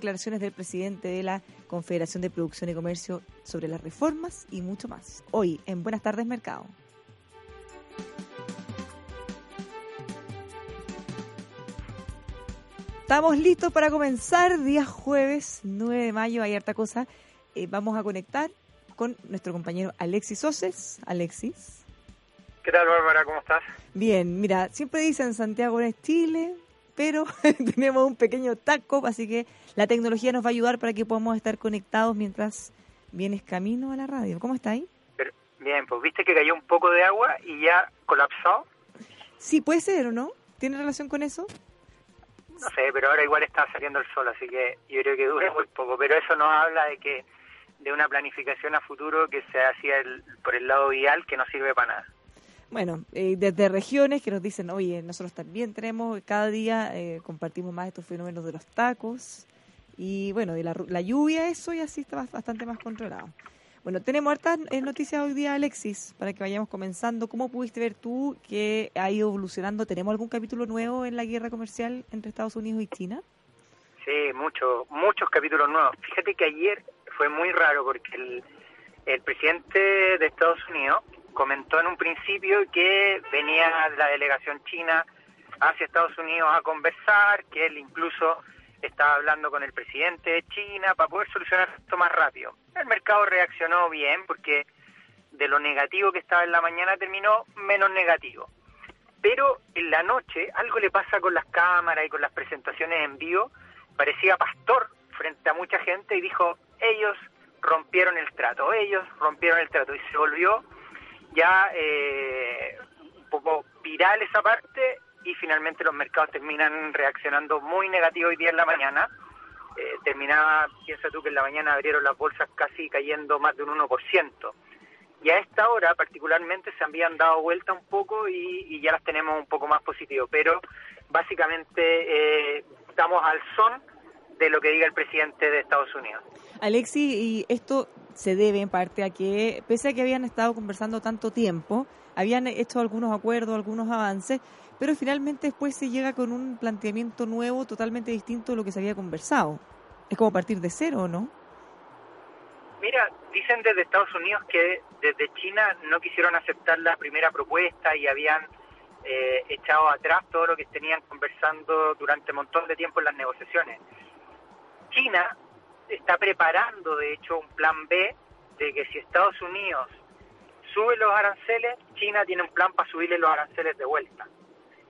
declaraciones del presidente de la Confederación de Producción y Comercio sobre las reformas y mucho más. Hoy en Buenas tardes Mercado. Estamos listos para comenzar, día jueves 9 de mayo, hay harta cosa. Eh, vamos a conectar con nuestro compañero Alexis Oses. Alexis. ¿Qué tal, Bárbara? ¿Cómo estás? Bien, mira, siempre dicen Santiago es Chile, pero tenemos un pequeño taco, así que la tecnología nos va a ayudar para que podamos estar conectados mientras vienes camino a la radio. ¿Cómo está ahí? bien, pues viste que cayó un poco de agua y ya colapsó. Sí, puede ser, ¿o no? ¿Tiene relación con eso? No sé, pero ahora igual está saliendo el sol, así que yo creo que dura muy poco. Pero eso nos habla de que de una planificación a futuro que se hacía el, por el lado vial que no sirve para nada bueno, eh, desde regiones que nos dicen, oye, nosotros también tenemos, cada día eh, compartimos más estos fenómenos de los tacos y bueno, de la, la, lluvia, eso ya sí está bastante más controlado. Bueno, tenemos hartas eh, noticias hoy día, Alexis, para que vayamos comenzando. ¿Cómo pudiste ver tú que ha ido evolucionando? ¿Tenemos algún capítulo nuevo en la guerra comercial entre Estados Unidos y China? Sí, muchos, muchos capítulos nuevos. Fíjate que ayer fue muy raro porque el, el presidente de Estados Unidos comentó en un principio que venía la delegación china hacia Estados Unidos a conversar, que él incluso estaba hablando con el presidente de China para poder solucionar esto más rápido. El mercado reaccionó bien porque de lo negativo que estaba en la mañana terminó menos negativo. Pero en la noche algo le pasa con las cámaras y con las presentaciones en vivo. Parecía pastor frente a mucha gente y dijo, ellos rompieron el trato, ellos rompieron el trato y se volvió ya eh, un poco viral esa parte y finalmente los mercados terminan reaccionando muy negativo hoy día en la mañana. Eh, terminaba, piensa tú que en la mañana abrieron las bolsas casi cayendo más de un 1%. Y a esta hora particularmente se habían dado vuelta un poco y, ya las tenemos un poco más positivo, pero básicamente eh, estamos al son de lo que diga el presidente de Estados Unidos. Alexi, y esto se debe en parte a que, pese a que habían estado conversando tanto tiempo, habían hecho algunos acuerdos, algunos avances, pero finalmente después se llega con un planteamiento nuevo, totalmente distinto de lo que se había conversado. Es como partir de cero, ¿no? Mira, dicen desde Estados Unidos que desde China no quisieron aceptar la primera propuesta y habían eh, echado atrás todo lo que tenían conversando durante un montón de tiempo en las negociaciones. China está preparando, de hecho, un plan B de que si Estados Unidos sube los aranceles, China tiene un plan para subirle los aranceles de vuelta.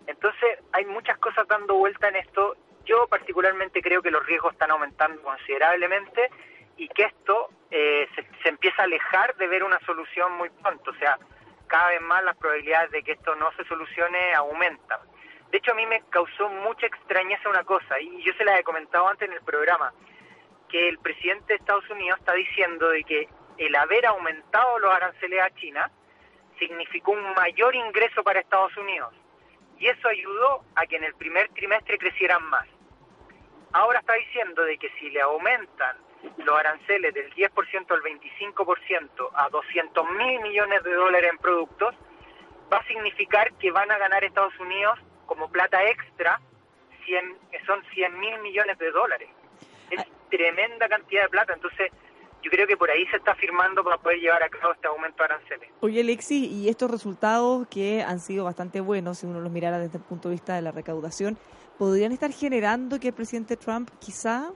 Entonces, hay muchas cosas dando vuelta en esto. Yo particularmente creo que los riesgos están aumentando considerablemente y que esto eh, se, se, empieza a alejar de ver una solución muy pronto. O sea, cada vez más las probabilidades de que esto no se solucione aumentan. De hecho, a mí me causó mucha extrañeza una cosa, y yo se la he comentado antes en el programa que el presidente de Estados Unidos está diciendo de que el haber aumentado los aranceles a China significó un mayor ingreso para Estados Unidos y eso ayudó a que en el primer trimestre crecieran más. Ahora está diciendo de que si le aumentan los aranceles del 10% al 25% a 200 mil millones de dólares en productos, va a significar que van a ganar Estados Unidos como plata extra, 100, son 100 mil millones de dólares es tremenda cantidad de plata, entonces yo creo que por ahí se está firmando para poder llevar a cabo este aumento de aranceles. Oye, Alexis, y estos resultados que han sido bastante buenos, si uno los mirara desde el punto de vista de la recaudación, ¿podrían estar generando que el presidente Trump quizá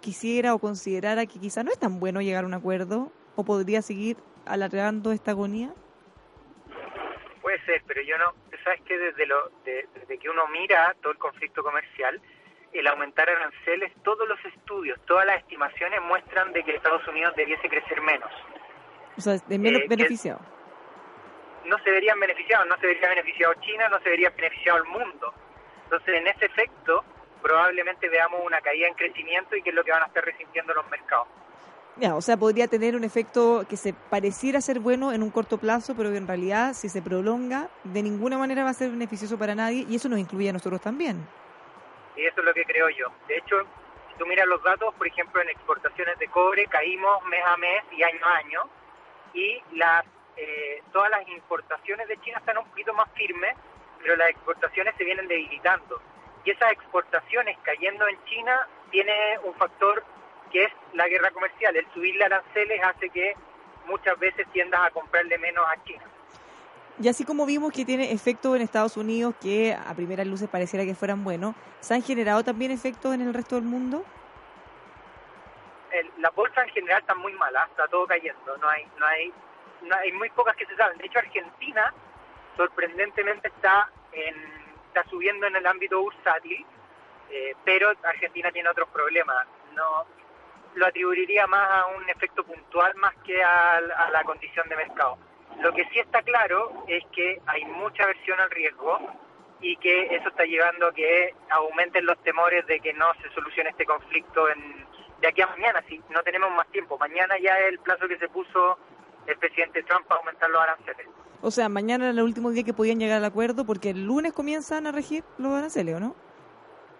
quisiera o considerara que quizá no es tan bueno llegar a un acuerdo o podría seguir alargando esta agonía? Puede ser, pero yo no, sabes que desde, lo, desde que uno mira todo el conflicto comercial, el aumentar aranceles, todos los estudios, todas las estimaciones muestran de que Estados Unidos debiese crecer menos. O sea, de menos eh, beneficiado. No se verían beneficiados, no se vería beneficiado China, no se vería beneficiado el mundo. Entonces, en ese efecto, probablemente veamos una caída en crecimiento y que es lo que van a estar resintiendo los mercados. Ya, o sea, podría tener un efecto que se pareciera ser bueno en un corto plazo, pero que en realidad, si se prolonga, de ninguna manera va a ser beneficioso para nadie y eso nos incluye a nosotros también. Y eso es lo que creo yo. De hecho, si tú miras los datos, por ejemplo, en exportaciones de cobre caímos mes a mes y año a año. Y las, eh, todas las importaciones de China están un poquito más firmes, pero las exportaciones se vienen debilitando. y esas exportaciones cayendo en China tiene un factor que es la guerra comercial. El subirle aranceles hace que muchas veces tiendas a comprarle menos a China. Y así como vimos que tiene efectos en Estados Unidos que a primeras luces pareciera que fueran buenos, ¿se han generado también efectos en el resto del mundo? El, la bolsa en general está muy mala, está todo cayendo, no hay, no hay, no hay muy pocas que se saben. De hecho, Argentina sorprendentemente está en, está subiendo en el ámbito bursátil, eh, pero Argentina tiene otros problemas. No lo atribuiría más a un efecto puntual más que a la condición de mercado. Lo que sí está claro es que hay mucha aversión al riesgo y que eso está llevando a que aumenten los temores de que no se solucione este conflicto en, de aquí a mañana, si no tenemos más tiempo. Mañana ya es el plazo que se puso el presidente Trump para aumentar los aranceles. O sea, mañana era el último día que podían llegar al acuerdo porque el lunes comienzan a regir los aranceles, ¿o no?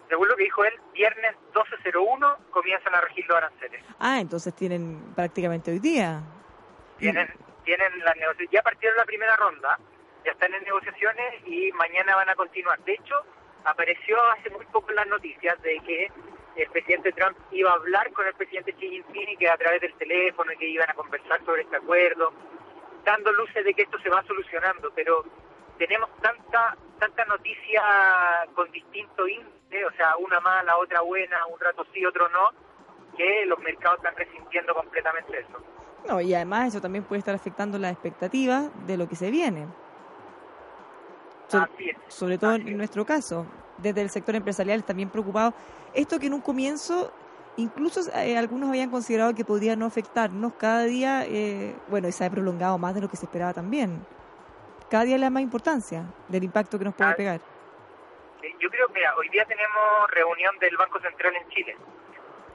Según lo que dijo él, viernes 12.01 comienzan a regir los aranceles. Ah, entonces tienen prácticamente hoy día. Tienen, tienen las negociaciones, ya partieron la primera ronda, ya están en negociaciones y mañana van a continuar. De hecho, apareció hace muy poco las noticias de que el presidente Trump iba a hablar con el presidente Xi Jinping y que a través del teléfono que iban a conversar sobre este acuerdo, dando luces de que esto se va solucionando, pero tenemos tanta tanta noticia con distinto índice, o sea, una mala, otra buena, un rato sí, otro no, que los mercados están resintiendo completamente eso. No, y además eso también puede estar afectando las expectativas de lo que se viene. So sobre todo en es. nuestro caso, desde el sector empresarial también preocupado. Esto que en un comienzo incluso eh, algunos habían considerado que podría no afectarnos cada día, eh, bueno, y se ha prolongado más de lo que se esperaba también. Cada día le da más importancia del impacto que nos puede Ah, pegar. Yo creo que hoy día tenemos reunión del Banco Central en Chile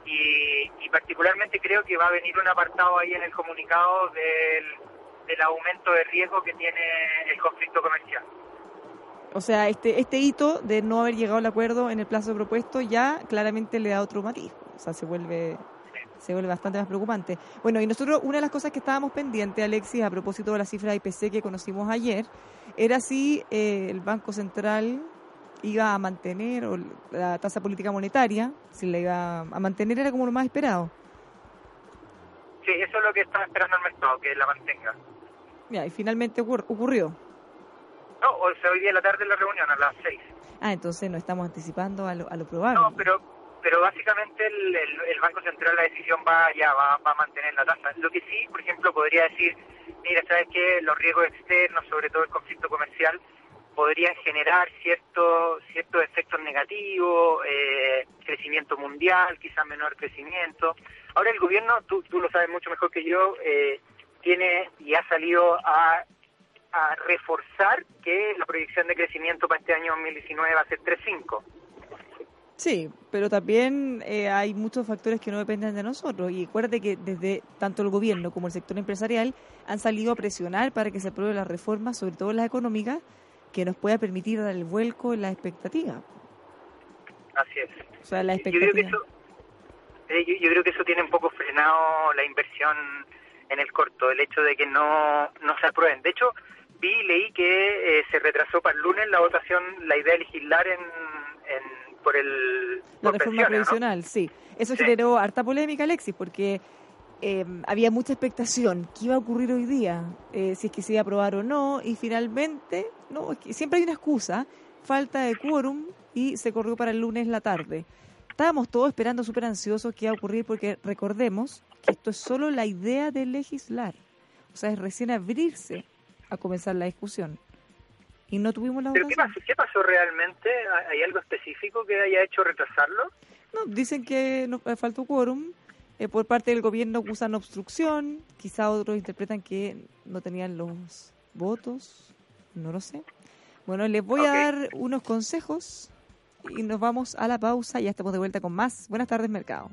y, y particularmente creo que va a venir un apartado ahí en el comunicado del, del aumento de riesgo que tiene el conflicto comercial. O sea, este, este hito de no haber llegado al acuerdo en el plazo propuesto ya claramente le da otro matiz. O sea, se vuelve, se vuelve bastante más preocupante. Bueno, y nosotros, una de las cosas que estábamos pendientes, Alexis, a propósito de la cifra de IPC que conocimos ayer, era si eh, el Banco Central iba a mantener, o la tasa política monetaria, si la iba a mantener, era como lo más esperado. Sí, eso es lo que está esperando el mercado, que la mantenga. Ya, y finalmente ocur- ocurrió. No, o sea, hoy día la tarde la reunión a las seis. Ah, entonces nos estamos anticipando a lo, a lo probable. No, pero pero básicamente el, el, el Banco Central la decisión va ya va, va a mantener la tasa. Lo que sí, por ejemplo, podría decir, mira, sabes que los riesgos externos, sobre todo el conflicto comercial, podrían generar ciertos ciertos efectos negativos, eh, crecimiento mundial, quizás menor crecimiento. Ahora el gobierno, tú, tú lo sabes mucho mejor que yo, eh, tiene y ha salido a, a reforzar que la proyección de crecimiento para este año 2019 va a ser 3.5. Sí, pero también eh, hay muchos factores que no dependen de nosotros. Y acuérdate que desde tanto el gobierno como el sector empresarial han salido a presionar para que se aprueben las reformas, sobre todo las económicas, que nos pueda permitir dar el vuelco en las expectativas. Así es. O sea, las Yo creo que expectativas. eso, eh, yo, yo creo que eso tiene un poco frenado la inversión en el corto, el hecho de que no, no se aprueben. De hecho, vi y leí que eh, se retrasó para el lunes la votación, la idea de legislar en, en por el La por reforma previsional, sí. Eso Sí. generó harta polémica, Alexis, porque eh, había mucha expectación. ¿Qué iba a ocurrir hoy día? Eh, si es que se iba a aprobar o no. Y finalmente, no, es que siempre hay una excusa. Falta de quórum y se corrió para el lunes la tarde. Estábamos todos esperando súper ansiosos qué iba a ocurrir porque recordemos que esto es solo la idea de legislar. O sea, es recién abrirse a comenzar la discusión. Y no tuvimos la ¿Pero qué pasó, qué pasó realmente? ¿Hay algo específico que haya hecho retrasarlo? No, dicen que no, eh, faltó quórum. Eh, por parte del gobierno acusan obstrucción. Quizá otros interpretan que no tenían los votos. No lo sé. Bueno, les voy a dar unos consejos y nos vamos a la pausa. Ya estamos de vuelta con más. Buenas tardes, mercado.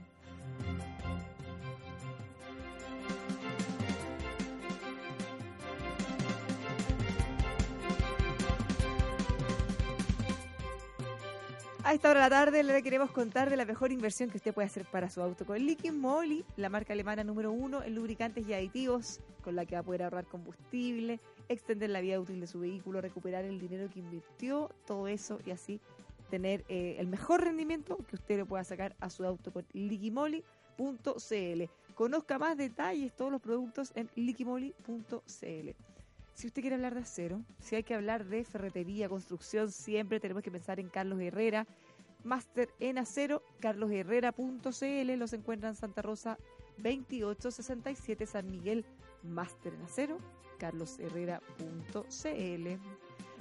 A esta hora de la tarde le queremos contar de la mejor inversión que usted puede hacer para su auto con Liquid Moly, la marca alemana número uno en lubricantes y aditivos, con la que va a poder ahorrar combustible, extender la vida útil de su vehículo, recuperar el dinero que invirtió, todo eso y así tener eh, el mejor rendimiento que usted le pueda sacar a su auto por liquimoli.cl. Conozca más detalles, todos los productos en liquimoli.cl. Si usted quiere hablar de acero, si hay que hablar de ferretería, construcción, siempre tenemos que pensar en Carlos Herrera, máster en acero, carlosherrera.cl, los encuentran en Santa Rosa 2867 San Miguel, máster en acero, carlosherrera.cl.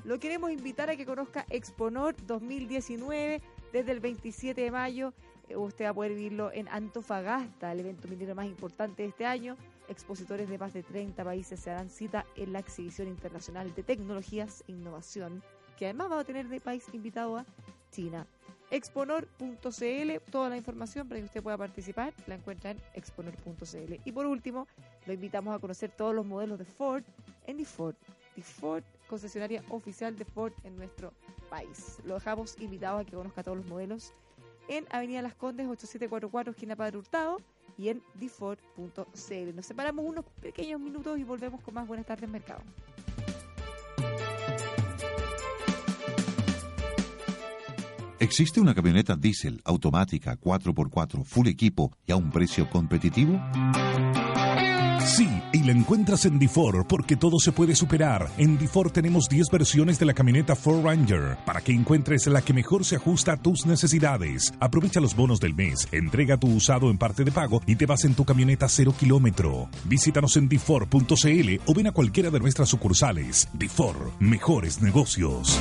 Lo queremos invitar a que conozca Exponor 2019 desde el 27 de mayo. Usted va a poder vivirlo en Antofagasta, el evento minero más importante de este año. Expositores de más de 30 países se harán cita en la exhibición internacional de tecnologías e innovación, que además va a tener de país invitado a China. Exponor.cl, toda la información para que usted pueda participar la encuentra en exponor.cl. Y por último, lo invitamos a conocer todos los modelos de Ford en The Ford. The Ford concesionaria oficial de Ford en nuestro país. Lo dejamos invitado a que conozca todos los modelos en Avenida Las Condes 8744, esquina Padre Hurtado y en dford.cl. Nos separamos unos pequeños minutos y volvemos con más Buenas tardes Mercado. ¿Existe una camioneta diésel automática 4x4 full equipo y a un precio competitivo? Y la encuentras en DeFord porque todo se puede superar. En DeFord tenemos 10 versiones de la camioneta Ford Ranger para que encuentres la que mejor se ajusta a tus necesidades. Aprovecha los bonos del mes, entrega tu usado en parte de pago y te vas en tu camioneta cero kilómetro. Visítanos en DeFord.cl o ven a cualquiera de nuestras sucursales. DeFord, mejores negocios.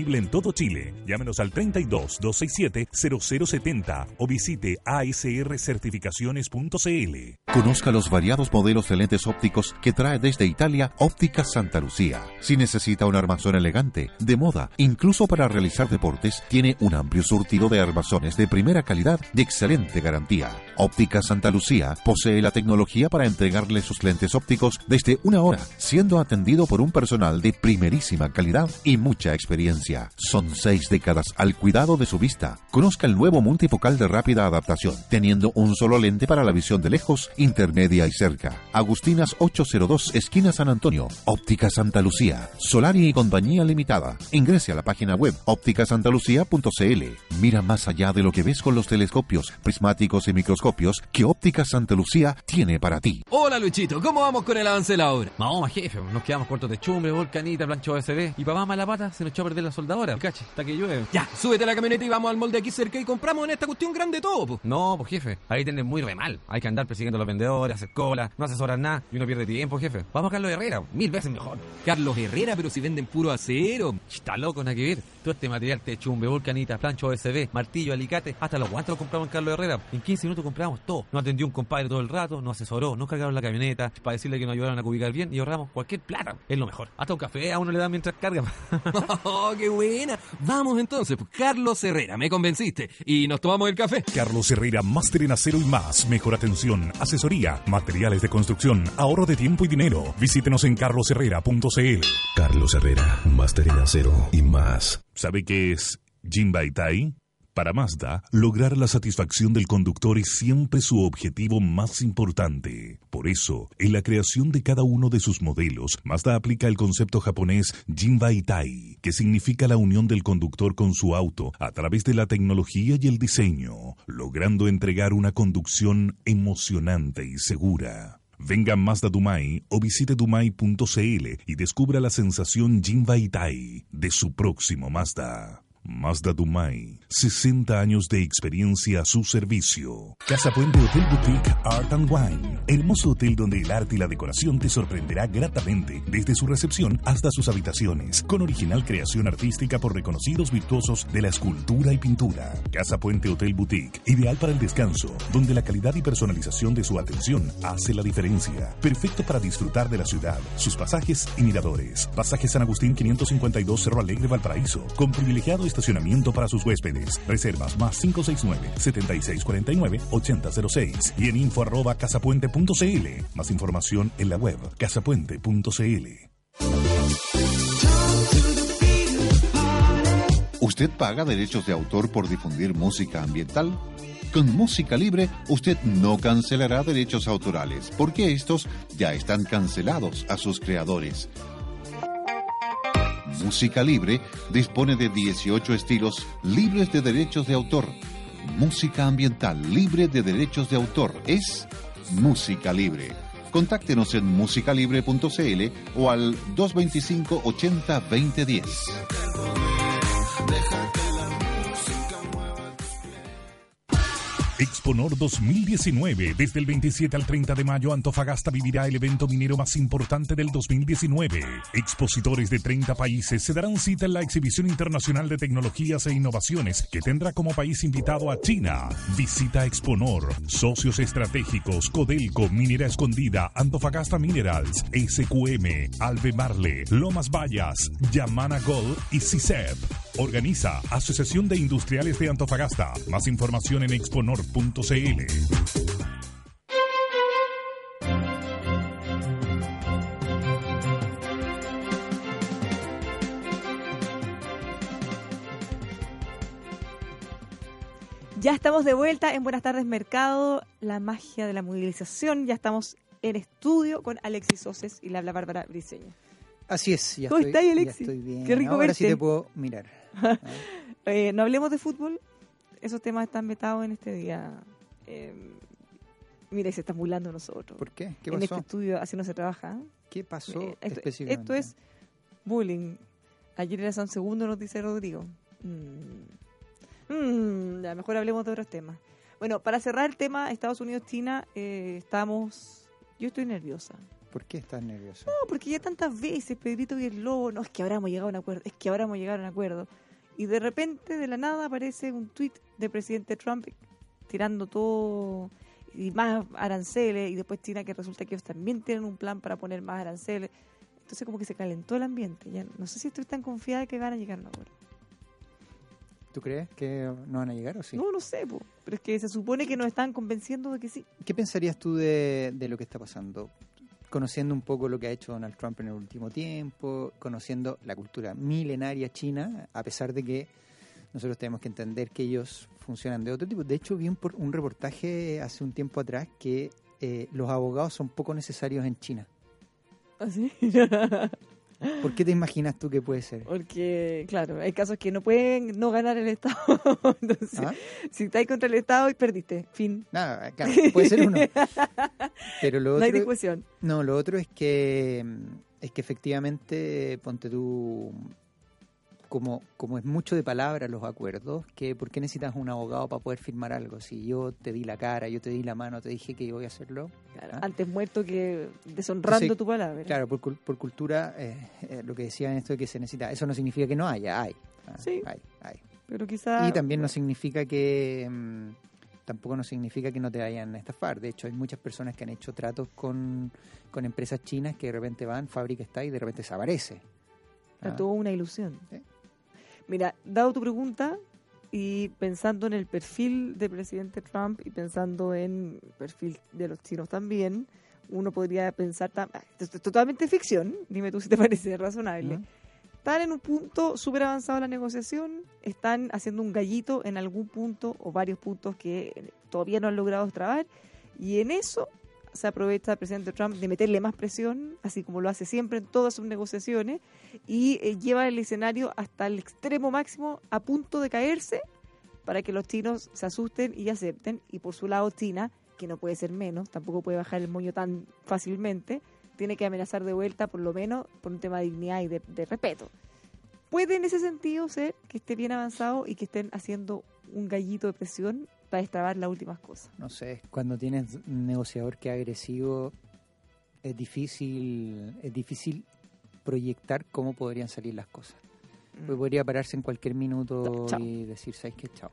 en todo Chile. Llámenos al 32 267 0070 o visite asrcertificaciones.cl. Conozca los variados modelos de lentes ópticos que trae desde Italia Óptica Santa Lucía. Si necesita un armazón elegante, de moda, incluso para realizar deportes, tiene un amplio surtido de armazones de primera calidad y excelente garantía. Óptica Santa Lucía posee la tecnología para entregarle sus lentes ópticos desde una hora, siendo atendido por un personal de primerísima calidad y mucha experiencia. Son seis décadas al cuidado de su vista. Conozca el nuevo multifocal de rápida adaptación, teniendo un solo lente para la visión de lejos, intermedia y cerca. Agustinas 802, esquina San Antonio. Óptica Santa Lucía. Solari y Compañía Limitada. Ingrese a la página web ópticasantalucía.cl. Mira más allá de lo que ves con los telescopios, prismáticos y microscopios que Óptica Santa Lucía tiene para ti. Hola Luchito, ¿cómo vamos con el avance de la obra? Vamos, jefe, nos quedamos cortos de chumbre, volcanita, plancho OSB. Y papá mala pata se nos echó a perder la soldadora. Cache, hasta que llueve. Ya, súbete a la camioneta y vamos al molde aquí cerca y compramos en esta cuestión grande todo, po. No, pues jefe, ahí tienen muy re mal. Hay que andar persiguiendo a los vendedores, hacer cola, no asesoran nada y uno pierde tiempo, jefe. Vamos a Carlos Herrera, mil veces mejor. Carlos Herrera, pero si venden puro acero. Está loco, nada que ver. Todo este material de chumbe, volcanita, plancho OSB, martillo, alicate, hasta los guantes los compramos en Carlos Herrera. En 15 minutos compramos todo. Nos atendió un compadre todo el rato, nos asesoró, nos cargaron la camioneta para decirle que nos ayudaron a ubicar bien y ahorramos cualquier plata. Es lo mejor. Hasta un café a uno le dan mientras carga. ¡Oh, qué buena! Vamos entonces, pues, Carlos Herrera, me convenciste. Y nos tomamos el café. Carlos Herrera, máster en acero y más. Mejor atención, asesoría, materiales de construcción, ahorro de tiempo y dinero. Visítenos en carlosherrera.cl. Carlos Herrera, máster en acero y más. ¿Sabe qué es Jinbaitai? Para Mazda, lograr la satisfacción del conductor es siempre su objetivo más importante. Por eso, en la creación de cada uno de sus modelos, Mazda aplica el concepto japonés Jinbaitai, que significa la unión del conductor con su auto a través de la tecnología y el diseño, logrando entregar una conducción emocionante y segura. Venga a Mazda Dumai o visite dumai.cl y descubra la sensación Jinbaitai de su próximo Mazda. Mazda Dumai, 60 años de experiencia a su servicio. Casa Puente Hotel Boutique Art and Wine, hermoso hotel donde el arte y la decoración te sorprenderá gratamente desde su recepción hasta sus habitaciones, con original creación artística por reconocidos virtuosos de la escultura y pintura. Casa Puente Hotel Boutique, ideal para el descanso, donde la calidad y personalización de su atención hace la diferencia. Perfecto para disfrutar de la ciudad, sus pasajes y miradores. Pasaje San Agustín 552 Cerro Alegre Valparaíso, con privilegiado estacionamiento para sus huéspedes. Reservas más 569-7649-8006 y en info arroba casapuente.cl. Más información en la web casapuente.cl. ¿Usted paga derechos de autor por difundir música ambiental? Con música libre, usted no cancelará derechos autorales, porque estos ya están cancelados a sus creadores. Música Libre dispone de 18 estilos libres de derechos de autor. Música ambiental libre de derechos de autor es Música Libre. Contáctenos en musicalibre.cl o al 225 80 2010. Exponor 2019. Desde el 27 al 30 de mayo, Antofagasta vivirá el evento minero más importante del 2019. Expositores de 30 países se darán cita en la exhibición internacional de tecnologías e innovaciones que tendrá como país invitado a China. Visita Exponor, socios estratégicos, Codelco, Minera Escondida, Antofagasta Minerals, SQM, Albemarle, Lomas Vallas, Yamana Gold y CICEP. Organiza Asociación de Industriales de Antofagasta. Más información en exponor.cl. Ya estamos de vuelta en Buenas tardes Mercado, la magia de la movilización. Ya estamos en estudio con Alexis Soces y le habla Bárbara Briseño. Así es, ya ¿Cómo estoy, estás, ya Alexis? estoy bien. Qué rico Ahora verte. sí te puedo mirar. Eh, no hablemos de fútbol, esos temas están vetados en este día. Eh, mira, y se están burlando nosotros. ¿Por qué? ¿Qué en este pasó? estudio así no se trabaja. ¿Qué pasó Eh, esto, específicamente? esto es bullying. Ayer era San Segundo, nos dice Rodrigo. Mm. Mm, ya, mejor hablemos de otros temas. Bueno, para cerrar el tema Estados Unidos-China, eh, estamos... Yo estoy nerviosa. ¿Por qué estás nervioso? No, porque ya tantas veces Pedrito y el Lobo, no, es que ahora hemos llegado a un acuerdo, es que ahora hemos llegado a un acuerdo. Y de repente, de la nada, aparece un tweet del presidente Trump tirando todo y más aranceles, y después China que resulta que ellos también tienen un plan para poner más aranceles. Entonces como que se calentó el ambiente. Ya no sé si estoy tan confiada que van a llegar a un acuerdo. ¿Tú crees que no van a llegar o sí? No, no sé, po, pero es que se supone que nos están convenciendo de que sí. ¿Qué pensarías tú de, de lo que está pasando? Conociendo un poco lo que ha hecho Donald Trump en el último tiempo, conociendo la cultura milenaria china, a pesar de que nosotros tenemos que entender que ellos funcionan de otro tipo. De hecho, vi un, un reportaje hace un tiempo atrás que eh, los abogados son poco necesarios en China. ¿Así? ¿Por qué te imaginas tú que puede ser? Porque, claro, hay casos que no pueden no ganar el Estado. Entonces, ¿Ah? si estáis contra el Estado y perdiste, fin. Nada, claro, puede ser uno. Pero lo No hay discusión. no, lo otro es que es que efectivamente ponte tú como como es mucho de palabra los acuerdos, que ¿por qué necesitas un abogado para poder firmar algo? Si yo te di la cara, yo te di la mano, te dije que voy a hacerlo. Claro, ¿ah? Antes muerto que deshonrando Entonces, tu palabra. Claro, por, por cultura, eh, eh, lo que decían esto de que se necesita, eso no significa que no haya, hay. ¿ah? Sí. Hay, hay. Pero quizá... Y también no significa que. mm, tampoco no significa que no te vayan a estafar. De hecho, hay muchas personas que han hecho tratos con, con empresas chinas que de repente van, fábrica está y de repente desaparece. Ah. todo una ilusión. Sí. Mira, dado tu pregunta y pensando en el perfil del presidente Trump y pensando en el perfil de los chinos también, uno podría pensar, ah, esto es totalmente ficción, dime tú si te parece razonable. Están en un punto súper avanzado de la negociación, están haciendo un gallito en algún punto o varios puntos que todavía no han logrado extrabar, y en eso se aprovecha el presidente Trump de meterle más presión, así como lo hace siempre en todas sus negociaciones, y eh, lleva el escenario hasta el extremo máximo a punto de caerse para que los chinos se asusten y acepten. Y por su lado, China, que no puede ser menos, tampoco puede bajar el moño tan fácilmente, tiene que amenazar de vuelta, por lo menos por un tema de dignidad y de, de respeto. Puede en ese sentido ser que esté bien avanzado y que estén haciendo un gallito de presión para destrabar las últimas cosas. No sé, cuando tienes un negociador que es agresivo, es difícil, es difícil proyectar cómo podrían salir las cosas. Pues podría pararse en cualquier minuto Chao. y decir, ¿sabes qué? Chao.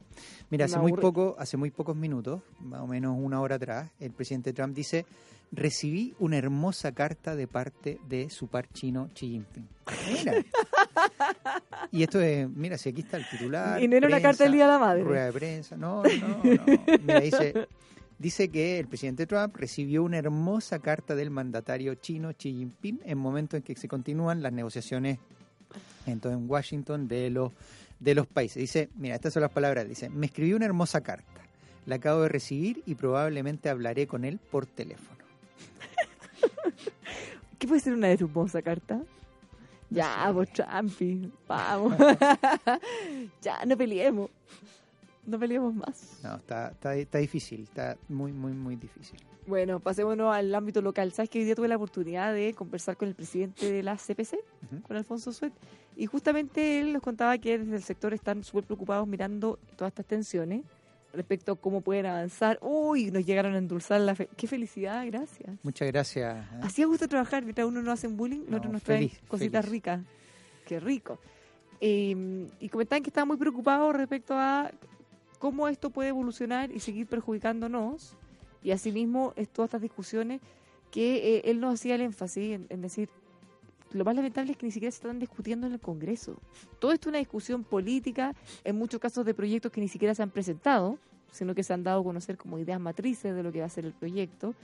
Mira, hace muy, poco, hace muy pocos minutos, más o menos una hora atrás, el presidente Trump dice, recibí una hermosa carta de parte de su par chino Xi Jinping. Mira. y esto es, mira, si aquí está el titular. Y no era una carta del Día de la Madre. Rueda de prensa, no, no, no. Mira, dice, dice que el presidente Trump recibió una hermosa carta del mandatario chino Xi Jinping en momento en que se continúan las negociaciones entonces, en Washington de los, de los países. Dice, mira, estas son las palabras, dice, me escribió una hermosa carta, la acabo de recibir y probablemente hablaré con él por teléfono. ¿Qué puede ser una hermosa carta? Ya, vos, Trumpy, vamos. ya, no peleemos. No peleemos más. No, está, está, está difícil, está muy, muy, muy difícil. Bueno, pasémonos al ámbito local. ¿Sabes que hoy día tuve la oportunidad de conversar con el presidente de la CPC, con Alfonso Suet? Y justamente él nos contaba que desde el sector están súper preocupados mirando todas estas tensiones respecto a cómo pueden avanzar. Uy, nos llegaron a endulzar la fe. ¡Qué felicidad! Gracias. Muchas gracias. ¿eh? Así me gusta trabajar, mientras uno no hacen bullying, No, nosotros nos traen feliz, cositas feliz. ricas. Qué rico. Eh, y comentaban que estaban muy preocupados respecto a cómo esto puede evolucionar y seguir perjudicándonos. Y asimismo, es todas estas discusiones que eh, él nos hacía el énfasis en, en decir, lo más lamentable es que ni siquiera se están discutiendo en el Congreso. Todo esto es una discusión política, en muchos casos de proyectos que ni siquiera se han presentado, sino que se han dado a conocer como ideas matrices de lo que va a ser el proyecto.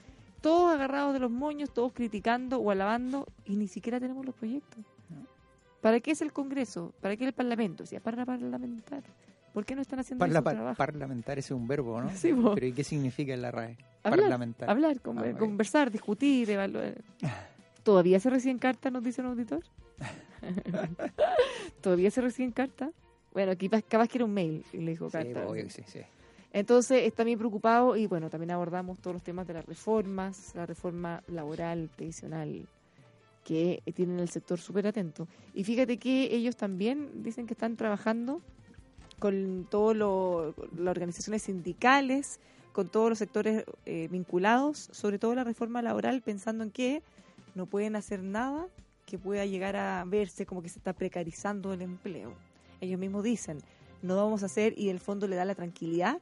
Todos agarrados de los moños, todos criticando o alabando, y ni siquiera tenemos los proyectos. ¿Para qué es el Congreso? ¿Para qué el Parlamento? O sea, para parlamentar. ¿Por qué no están haciendo Parla- par- trabajo? parlamentar ese es un verbo, ¿no? Sí. Pero ¿y qué significa en la RAE? Hablar, parlamentar. Hablar, con- Ah, conversar, discutir, evaluar. ¿Todavía se reciben cartas, nos dice un auditor? ¿Todavía se reciben cartas? Bueno, aquí pa- capaz que era un mail y le dijo Sí, carta. obvio que sí, sí. Entonces está bien preocupado y bueno, también abordamos todos los temas de las reformas, la reforma laboral, previsional, que tienen el sector súper atento. Y fíjate que ellos también dicen que están trabajando con todas las organizaciones sindicales, con todos los sectores eh, vinculados, sobre todo la reforma laboral, pensando en que no pueden hacer nada que pueda llegar a verse como que se está precarizando el empleo. Ellos mismos dicen, no vamos a hacer y el fondo le da la tranquilidad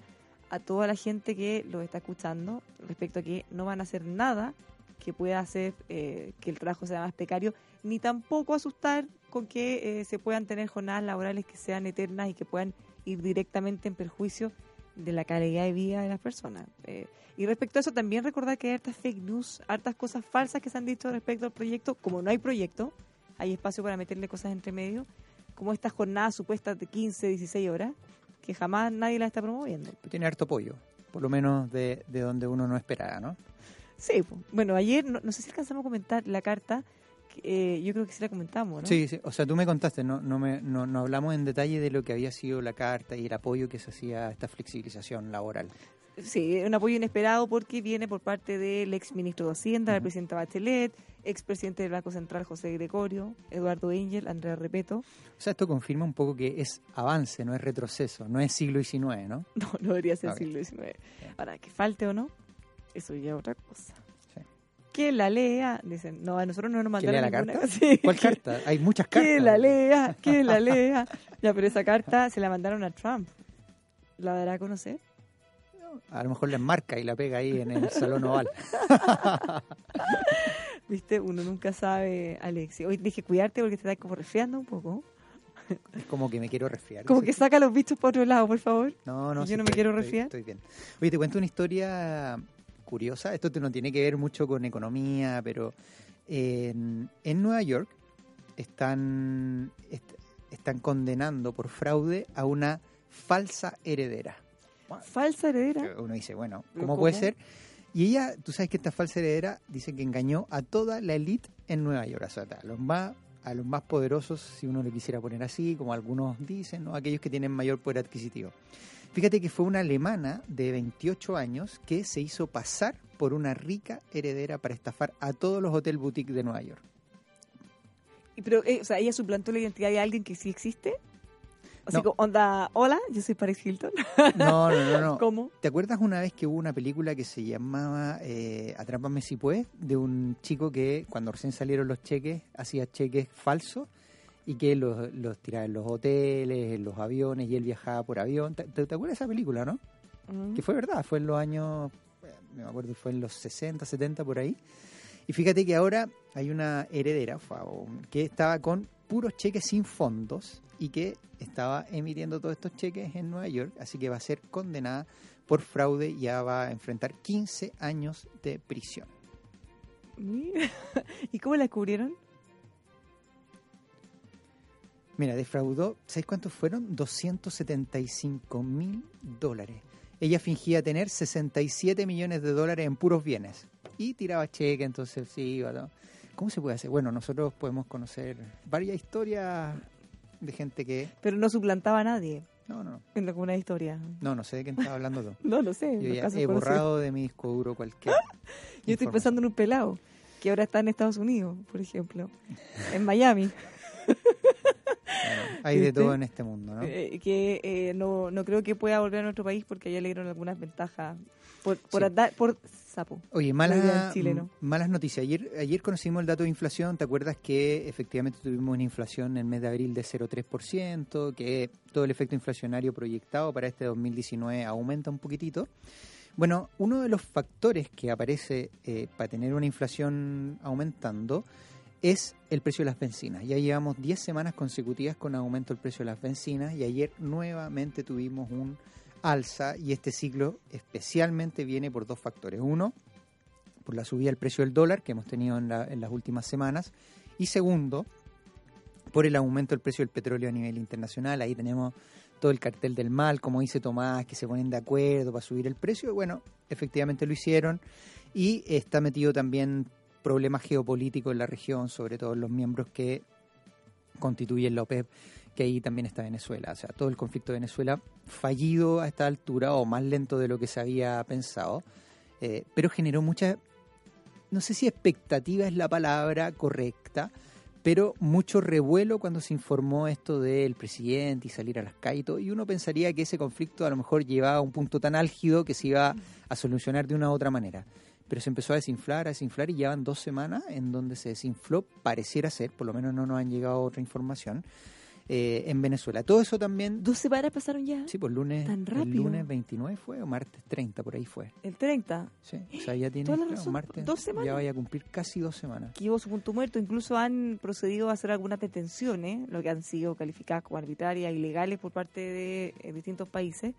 a toda la gente que los está escuchando respecto a que no van a hacer nada que pueda hacer eh, que el trabajo sea más precario, ni tampoco asustar con que eh, se puedan tener jornadas laborales que sean eternas y que puedan ir directamente en perjuicio de la calidad de vida de las personas. Eh, y respecto a eso, también recordar que hay hartas fake news, hartas cosas falsas que se han dicho respecto al proyecto. Como no hay proyecto, hay espacio para meterle cosas entre medio, como estas jornadas supuestas de 15, 16 horas, que jamás nadie las está promoviendo. Pero tiene harto apoyo, por lo menos de, de donde uno no esperaba, ¿no? Sí, bueno, ayer, no, no sé si alcanzamos a comentar la carta, eh, yo creo que sí la comentamos, ¿no? Sí, sí, o sea, tú me contaste, no, no, me, no, no hablamos en detalle de lo que había sido la carta y el apoyo que se hacía a esta flexibilización laboral. Sí, un apoyo inesperado porque viene por parte del ex ministro de Hacienda, la Ujú. presidenta Bachelet, ex presidente del Banco Central José Gregorio, Eduardo Engel, Andrea Repeto. O sea, esto confirma un poco que es avance, no es retroceso, no es siglo XIX, ¿no? No, no debería ser siglo XIX. Ahora, que falte o no, eso ya es otra cosa. Que la lea, dicen, no, a nosotros no nos ¿Que lea mandaron la ninguna. carta? Sí, ¿Cuál carta? Hay muchas cartas. Que la lea, que la lea. Ya, pero esa carta se la mandaron a Trump. ¿La dará a conocer? A lo mejor la enmarca y la pega ahí en el salón oval. Viste, uno nunca sabe, Alexi. Hoy dije cuidarte porque te estás como resfriando un poco. Es como que me quiero resfriar. Como ¿sí? que saca los bichos por otro lado, por favor. No, no, Yo sí no me estoy- quiero estoy- resfriar. Estoy bien. Oye, te cuento una historia curiosa. Esto no tiene que ver mucho con economía, pero en, en Nueva York están, est- están condenando por fraude a una falsa heredera. Falsa heredera. Uno dice, bueno, ¿Pero ¿cómo, puede ser? Y ella, tú sabes que esta falsa heredera dice que engañó a toda la élite en Nueva York, o sea, a los más a los más poderosos, si uno lo quisiera poner así, como algunos dicen, ¿no? aquellos que tienen mayor poder adquisitivo. Fíjate que fue una alemana de 28 años que se hizo pasar por una rica heredera para estafar a todos los hotel boutique de Nueva York. Y Pero, eh, o sea, ella suplantó la identidad de alguien que sí existe. Así No. onda, hola, yo soy Paris Hilton. No, no, no, no. ¿Cómo? ¿Te acuerdas una vez que hubo una película que se llamaba eh, Atrápame si puedes? De un chico que cuando recién salieron los cheques hacía cheques falsos y que los, los tiraba en los hoteles, en los aviones, y él viajaba por avión. ¿Te, te, te acuerdas de esa película, no? Mm. Que fue verdad, fue en los años, eh, me acuerdo, fue en los 60, 70 por ahí. Y fíjate que ahora hay una heredera que estaba con puros cheques sin fondos y que estaba emitiendo todos estos cheques en Nueva York, así que va a ser condenada por fraude y ya va a enfrentar 15 años de prisión. ¿Y cómo la descubrieron? Mira, defraudó, ¿sabes cuántos fueron? 275 mil dólares. Ella fingía tener 67 millones de dólares en puros bienes y tiraba cheque, entonces sí, iba, ¿no? ¿Cómo se puede hacer? Bueno, nosotros podemos conocer varias historias de gente que... Pero no suplantaba a nadie No, no, en alguna historia. no, no sé de quién estaba hablando tú. No lo sé. Yo ya he borrado de mi disco duro cualquier... Yo estoy pensando en un pelado que ahora está en Estados Unidos, por ejemplo, en Miami, Bueno, hay de todo en este mundo, ¿no? eh, que eh, no, no creo que pueda volver a nuestro país porque allá le dieron algunas ventajas por, por Sí. andar por sapo. Oye, malas, chileno. malas noticias. Ayer, ayer conocimos el dato de inflación. ¿Te acuerdas que efectivamente tuvimos una inflación en el mes de abril de 0,3%? Que todo el efecto inflacionario proyectado para este 2019 aumenta un poquitito. Bueno, uno de los factores que aparece eh, para tener una inflación aumentando es el precio de las bencinas. Ya llevamos 10 semanas consecutivas con aumento del precio de las bencinas y ayer nuevamente tuvimos un alza y este ciclo especialmente viene por dos factores. Uno, por la subida del precio del dólar que hemos tenido en, la- en las últimas semanas y segundo, por el aumento del precio del petróleo a nivel internacional. Ahí tenemos todo el cartel del mal, como dice Tomás, que se ponen de acuerdo para subir el precio. Bueno, efectivamente lo hicieron y está metido también problemas geopolíticos en la región, sobre todo los miembros que constituyen la OPEP, que ahí también está Venezuela. O sea, todo el conflicto de Venezuela fallido a esta altura o más lento de lo que se había pensado, eh, pero generó mucha, no sé si expectativa es la palabra correcta, pero mucho revuelo cuando se informó esto del presidente y salir a las calles y y uno pensaría que ese conflicto a lo mejor llevaba a un punto tan álgido que se iba a solucionar de una u otra manera. Pero se empezó a desinflar, a desinflar y llevan dos semanas en donde se desinfló, pareciera ser, por lo menos no nos han llegado otra información, eh, en Venezuela. Todo eso también, ¿Dos semanas pasaron ya? sí, por lunes, Tan el rápido. lunes 29 fue o martes 30, por ahí fue. El 30. Sí, o sea, ya tiene claro, razón, martes, dos semanas. ya vaya a cumplir casi dos semanas. que llevó su punto muerto. Incluso han procedido a hacer algunas detenciones, lo que han sido calificadas como arbitrarias, ilegales por parte de eh, distintos países.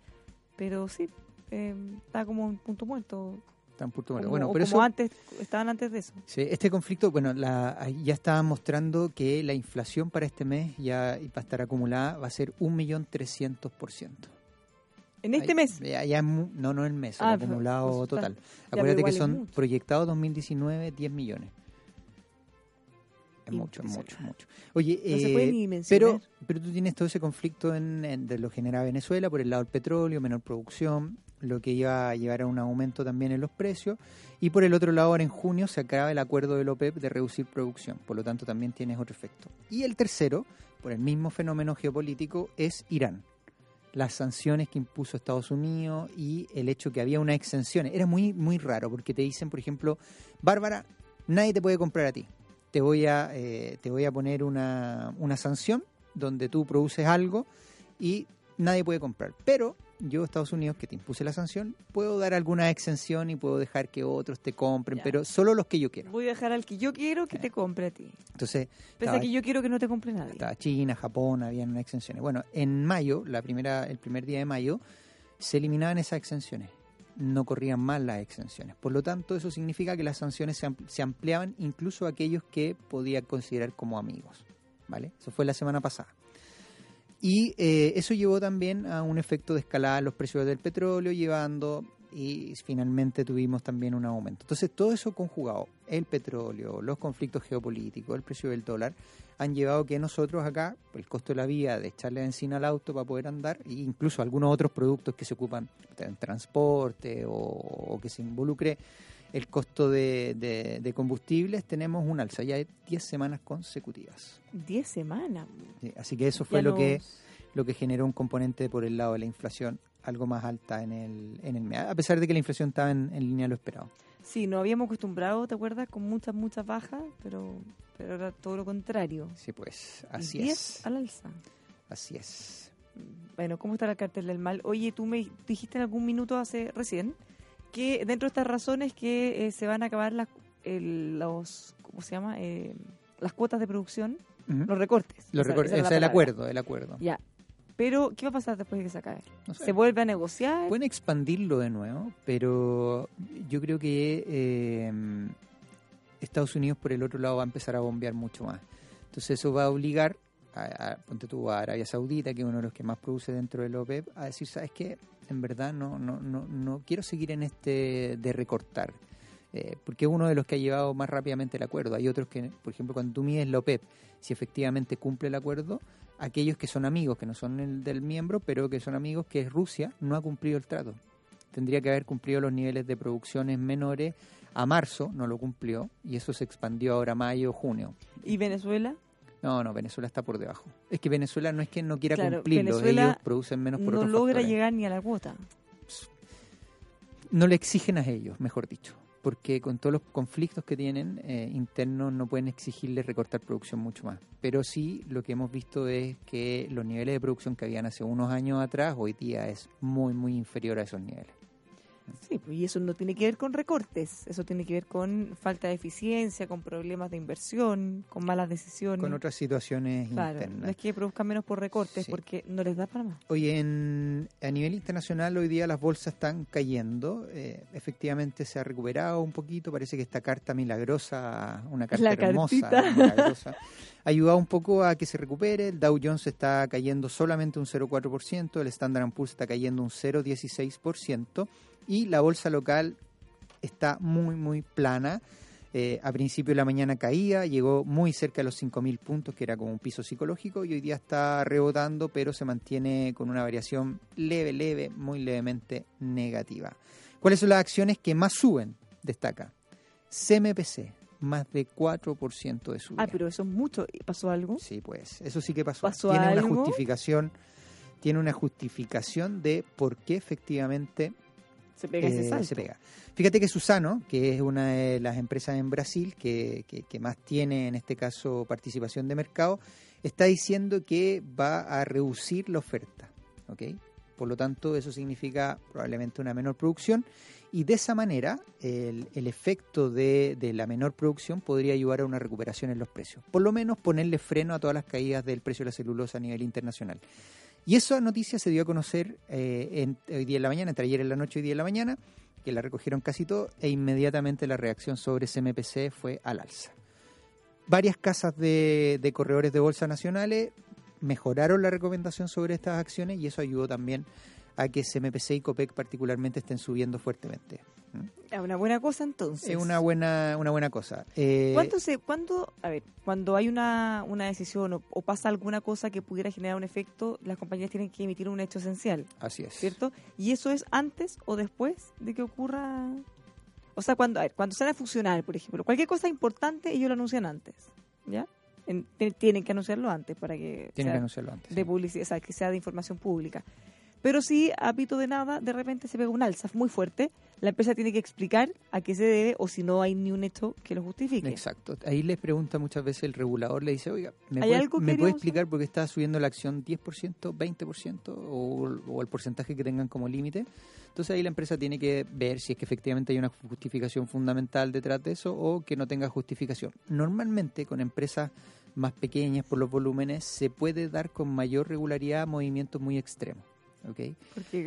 Pero sí, eh, está como un punto muerto. Punto muerto. como, Bueno, pero como eso, antes, estaban antes de eso. Sí, este conflicto, bueno, la, ya estaban mostrando que la inflación para este mes ya y para estar acumulada va a ser 1.300%. En este Ahí- mes. Ya, ya no, no el mes, el Ah, pero- acumulado pues, total. está- Acuérdate que son mucho. proyectados 2019 10 millones. Es mucho, es mucho, mucho. Oye, No se eh, puede ni mencionar. pero, pero tú tienes todo ese conflicto en, en- de lo genera Venezuela por el lado del petróleo, menor producción, lo que iba a llevar a un aumento también en los precios. Y por el otro lado, ahora en junio se acaba el acuerdo del OPEP de reducir producción. Por lo tanto, también tienes otro efecto. Y el tercero, por el mismo fenómeno geopolítico, es Irán. Las sanciones que impuso Estados Unidos y el hecho que había una exención. Era muy, muy raro porque te dicen, por ejemplo, Bárbara, nadie te puede comprar a ti. Te voy a, eh, te voy a poner una, una sanción donde tú produces algo y nadie puede comprar. Pero yo, Estados Unidos, que te impuse la sanción, puedo dar alguna exención y puedo dejar que otros te compren, Ya. pero solo los que yo quiero. Voy a dejar al que yo quiero que te compre a ti. Entonces, Pese estaba- a que yo quiero que no te compre nadie. estaba China, Japón, habían exenciones. Bueno, en mayo, la primera, el primer día de mayo, se eliminaban esas exenciones. No corrían más las exenciones. Por lo tanto, eso significa que las sanciones se ampliaban incluso a aquellos que podía considerar como amigos. ¿Vale? Eso fue la semana pasada. Y eh, eso llevó también a un efecto de escalada en los precios del petróleo, llevando y finalmente tuvimos también un aumento. Entonces, todo eso conjugado, el petróleo, los conflictos geopolíticos, el precio del dólar, han llevado que nosotros acá, el costo de la vía, de echarle benzina al auto para poder andar, e incluso algunos otros productos que se ocupan en transporte o, o que se involucre el costo de, de- de combustibles, tenemos un alza ya de 10 semanas consecutivas. Diez semanas. Sí, Así que eso fue Ya lo nos- que lo que generó un componente por el lado de la inflación algo más alta en el, en el mes, a pesar de que la inflación estaba en, en línea de lo esperado. Sí, nos habíamos acostumbrado, ¿te acuerdas? Con muchas, muchas bajas, pero, pero ahora todo lo contrario. Sí, pues, así 10 es. al alza. Así es. Bueno, ¿cómo está el cartel del mal? Oye, tú me dijiste en algún minuto hace recién que dentro de estas razones que eh, se van a acabar las, el- los, ¿cómo se llama? Eh, las cuotas de producción, los recortes. Lo Esa- recor- esa era o la sea, el acuerdo, el acuerdo. Ya. Pero, ¿qué va a pasar después de que se acabe? No sé. ¿Se vuelve a negociar? Pueden expandirlo de nuevo, pero yo creo que eh, Estados Unidos por el otro lado va a empezar a bombear mucho más. Entonces eso va a obligar a, ponte tú, a Arabia Saudita, que es uno de los que más produce dentro del OPEP, a decir, ¿sabes qué? En verdad no, no, no, no quiero seguir en este de recortar. eh, porque es uno de los que ha llevado más rápidamente el acuerdo. Hay otros que, por ejemplo, cuando tú mides la OPEP, si efectivamente cumple el acuerdo, aquellos que son amigos, que no son el del miembro, pero que son amigos, que es Rusia, no ha cumplido el trato. Tendría que haber cumplido los niveles de producciones menores a marzo, no lo cumplió, y eso se expandió ahora a mayo, junio. ¿Y Venezuela? No, no, Venezuela está por debajo. Es que Venezuela no es que no quiera Claro, cumplirlo, Venezuela ellos producen menos por No otros logra factores. llegar ni a la cuota. No le exigen a ellos, mejor dicho, porque con todos los conflictos que tienen eh, internos no pueden exigirle recortar producción mucho más. Pero sí, lo que hemos visto es que los niveles de producción que habían hace unos años atrás, hoy día es muy, muy inferior a esos niveles. Sí, pues, y eso no tiene que ver con recortes, eso tiene que ver con falta de eficiencia, con problemas de inversión, con malas decisiones. Con otras situaciones claro, internas. no es que produzcan menos por recortes, Sí. porque no les da para más. Oye, en, a nivel internacional hoy día las bolsas están cayendo. eh, efectivamente se ha recuperado un poquito. Parece que esta carta milagrosa, una carta La hermosa, milagrosa, ha ayudado un poco a que se recupere. El Dow Jones está cayendo solamente un 0,4%, el Standard Poor's está cayendo un 0,16% y la bolsa local está muy, muy plana. Eh, a principio de la mañana caía, llegó muy cerca de los 5.000 puntos, que era como un piso psicológico, y hoy día está rebotando, pero se mantiene con una variación leve, leve, muy levemente negativa. ¿Cuáles son las acciones que más suben? Destaca. CMPC, más de 4% de subida. Ah, pero eso es mucho. ¿Pasó algo? Sí, pues, eso sí que pasó. ¿Pasó tiene una algo? justificación, tiene una justificación de por qué efectivamente Se pega ese eh, salto. se pega. Fíjate que Susano, que es una de las empresas en Brasil que, que- que más tiene en este caso participación de mercado, está diciendo que va a reducir la oferta. ¿ok? Por lo tanto, eso significa probablemente una menor producción y de esa manera el, el efecto de, de la menor producción podría ayudar a una recuperación en los precios. Por lo menos ponerle freno a todas las caídas del precio de la celulosa a nivel internacional. Y esa noticia se dio a conocer eh, hoy día en la mañana, entre ayer en la noche y hoy día en la mañana, que la recogieron casi todo, e inmediatamente la reacción sobre CMPC fue al alza. Varias casas de, de corredores de bolsa nacionales mejoraron la recomendación sobre estas acciones y eso ayudó también a que CMPC y COPEC particularmente estén subiendo fuertemente. Es una buena cosa entonces. Es una buena, una buena cosa. Eh, ¿Cuánto se, cuándo, a ver, cuando hay una, una decisión o, o pasa alguna cosa que pudiera generar un efecto, las compañías tienen que emitir un hecho esencial, Así es. ¿cierto? ¿Y eso es antes o después de que ocurra? O sea, cuando, a ver, cuando sale a funcionar, por ejemplo, cualquier cosa importante, ellos lo anuncian antes, ¿ya? En- tienen que anunciarlo antes para que Tienen que sea anunciarlo antes. de sí. publicidad, o sea, que sea de información pública. Pero si a pito de nada, de repente se pega un alza muy fuerte, la empresa tiene que explicar a qué se debe o si no hay ni un hecho que lo justifique. Exacto. Ahí les pregunta muchas veces el regulador, le dice, oiga, ¿me ¿Hay puede, algo que ¿me puede queríamos explicar por qué está subiendo la acción 10%, 20% o, o el porcentaje que tengan como límite? Entonces ahí la empresa tiene que ver si es que efectivamente hay una justificación fundamental detrás de eso o que no tenga justificación. Normalmente con empresas más pequeñas por los volúmenes se puede dar con mayor regularidad movimientos muy extremos. Porque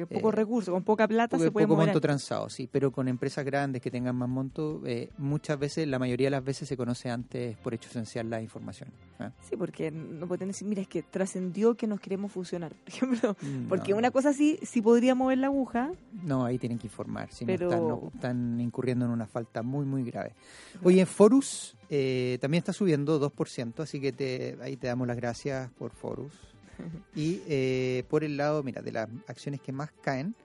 pocos Eh, recursos, con poca plata se puede poco mover. monto transado, sí, pero con empresas grandes que tengan más monto, eh, muchas veces, la mayoría de las veces se conoce antes por hecho esencial la información. ¿ah? Sí, porque no pueden decir, mira, es que trascendió que nos queremos fusionar, por ejemplo. Porque No. una cosa así, sí podría mover la aguja, No, ahí tienen que informar, si Pero- no están, no- están incurriendo en una falta muy, muy grave. Oye, en Forus eh, también está subiendo 2%, así que te, ahí te damos las gracias por Forus. Y eh, por el lado, mira, de las acciones que más caen,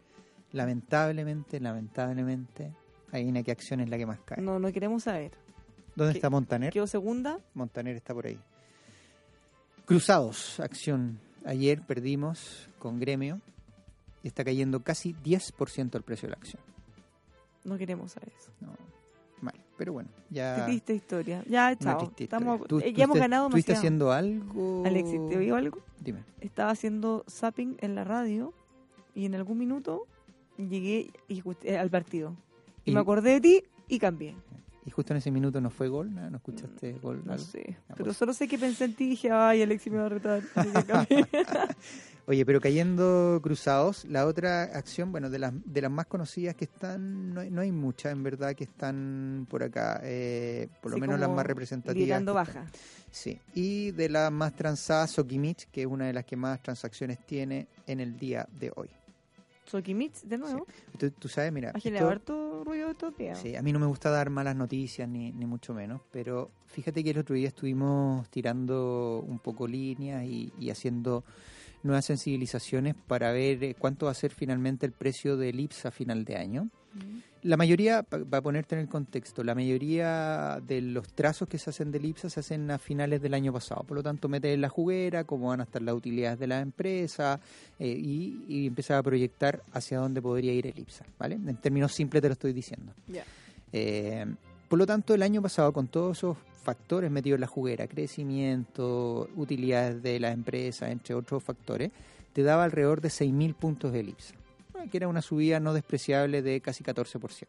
lamentablemente, lamentablemente, hay una que acción es la que más cae. no, no queremos saber. ¿Dónde ¿Qué- está Montaner? Quedó segunda, Montaner está por ahí. Cruzados, acción. Ayer perdimos con gremio y está cayendo casi 10% el precio de la acción. no queremos saber eso. No. Pero bueno, ya... triste historia. Ya, chao. Estamos, historia. ¿Tú- eh, tú ya hemos ganado ¿Estuviste demasiado. haciendo algo? Alexis, ¿te oigo algo? Dime. Estaba haciendo zapping en la radio y en algún minuto llegué y escuché- al partido. Y, Y- me acordé de ti y cambié. Y justo en ese minuto no fue gol, no escuchaste gol. Mm, No algo? sé. Ah, Pero pues. solo sé que pensé en ti y dije, ay, Alexis me va a retar. Oye, pero cayendo cruzados, la otra acción, bueno, de las, de las más conocidas que están, no hay, no hay muchas en verdad que están por acá, eh, por lo Sí, menos las más representativas. Baja. Sí, y de las más transadas, Sokimich, que es una de las que más transacciones tiene en el día de hoy. Sokimich, de nuevo. Tú, tú sabes, mira, Ha generado harto ruido estos días. Sí, a mí no me gusta dar malas noticias ni, ni mucho menos, pero fíjate que el otro día estuvimos tirando un poco líneas y, y haciendo nuevas sensibilizaciones para ver eh, cuánto va a ser finalmente el precio del IPSA a final de año. La mayoría, pa- para ponerte en el contexto, la mayoría de los trazos que se hacen del IPSA se hacen a finales del año pasado. Por lo tanto, metes en la juguera cómo van a estar las utilidades de las empresas eh, y, y empezar a proyectar hacia dónde podría ir el IPSA. ¿vale? En términos simples te lo estoy diciendo. Eh, por lo tanto, el año pasado, con todos esos factores metidos en la juguera, crecimiento, utilidades de las empresas, entre otros factores, te daba alrededor de 6.000 puntos de IPSA, que era una subida no despreciable de casi 14%.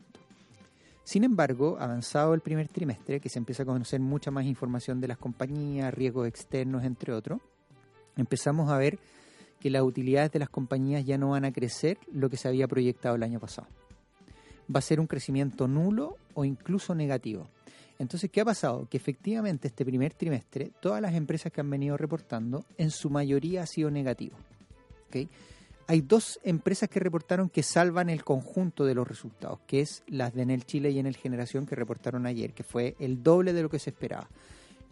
Sin embargo, avanzado el primer trimestre, que se empieza a conocer mucha más información de las compañías, riesgos externos, entre otros, empezamos a ver que las utilidades de las compañías ya no van a crecer lo que se había proyectado el año pasado. Va a ser un crecimiento nulo o incluso negativo. Entonces, ¿qué ha pasado? Que efectivamente este primer trimestre, todas las empresas que han venido reportando, en su mayoría ha sido negativo. ¿ok? Hay dos empresas que reportaron que salvan el conjunto de los resultados, que es las de Enel Chile y Enel Generación que reportaron ayer, que fue el doble de lo que se esperaba.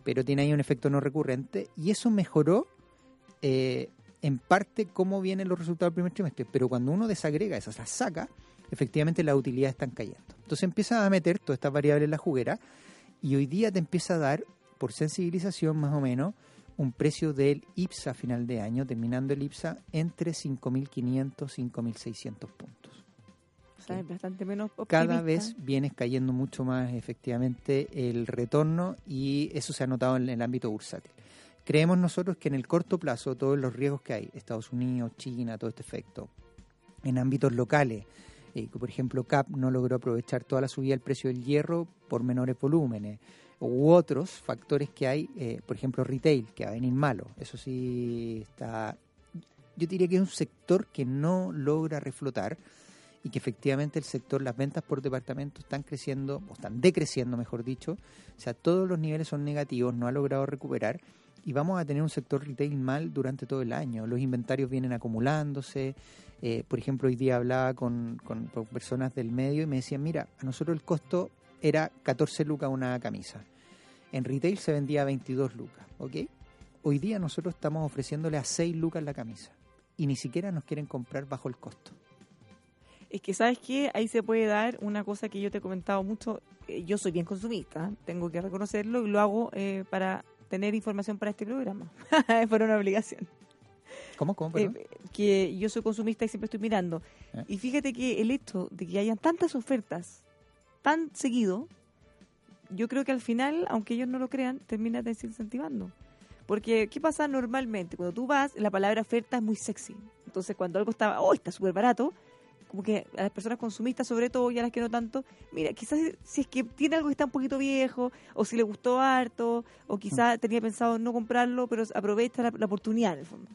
Pero tiene ahí un efecto no recurrente y eso mejoró eh, en parte cómo vienen los resultados del primer trimestre. Pero cuando uno desagrega esas, las saca, efectivamente las utilidades están cayendo. Entonces empiezas a meter todas estas variables en la juguera y hoy día te empieza a dar, por sensibilización más o menos, un precio del IPSA a final de año, terminando el IPSA entre 5.500 y 5.600 puntos. O sea, es bastante menos Cada optimista. vez vienes cayendo mucho más efectivamente el retorno y eso se ha notado en el ámbito bursátil. Creemos nosotros que en el corto plazo todos los riesgos que hay, Estados Unidos, China, todo este efecto, en ámbitos locales, eh, por ejemplo CAP no logró aprovechar toda la subida del precio del hierro por menores volúmenes, u otros factores que hay, eh, por ejemplo retail, que va a venir malo. Eso sí está... Yo diría que es un sector que no logra reflotar y que efectivamente el sector, las ventas por departamento están creciendo, o están decreciendo, mejor dicho. O sea, todos los niveles son negativos, no ha logrado recuperar y vamos a tener un sector retail mal durante todo el año. Los inventarios vienen acumulándose. Eh, por ejemplo, hoy día hablaba con, con- con personas del medio y me decían, mira, a nosotros el costo era 14 lucas una camisa. En retail se vendía a 22 lucas, ¿ok? Hoy día nosotros estamos ofreciéndole a 6 lucas la camisa y ni siquiera nos quieren comprar bajo el costo. Es que, ¿sabes qué? Ahí se puede dar una cosa que yo te he comentado mucho. Eh, Yo soy bien consumista, tengo que reconocerlo y lo hago eh, para tener información para este programa. es por una obligación. ¿Cómo? ¿Cómo? Eh, que yo soy consumista y siempre estoy mirando. Eh. Y fíjate que el hecho de que hayan tantas ofertas tan seguido, yo creo que al final, aunque ellos no lo crean, termina desincentivando. Porque, ¿qué pasa normalmente? Cuando tú vas, la palabra oferta es muy sexy. Entonces, cuando algo está, oh, está súper barato, como que a las personas consumistas, sobre todo, y a las que no tanto, mira, quizás si es que tiene algo que está un poquito viejo, o si le gustó harto, o quizás tenía pensado no comprarlo, pero aprovecha la, la oportunidad en el fondo.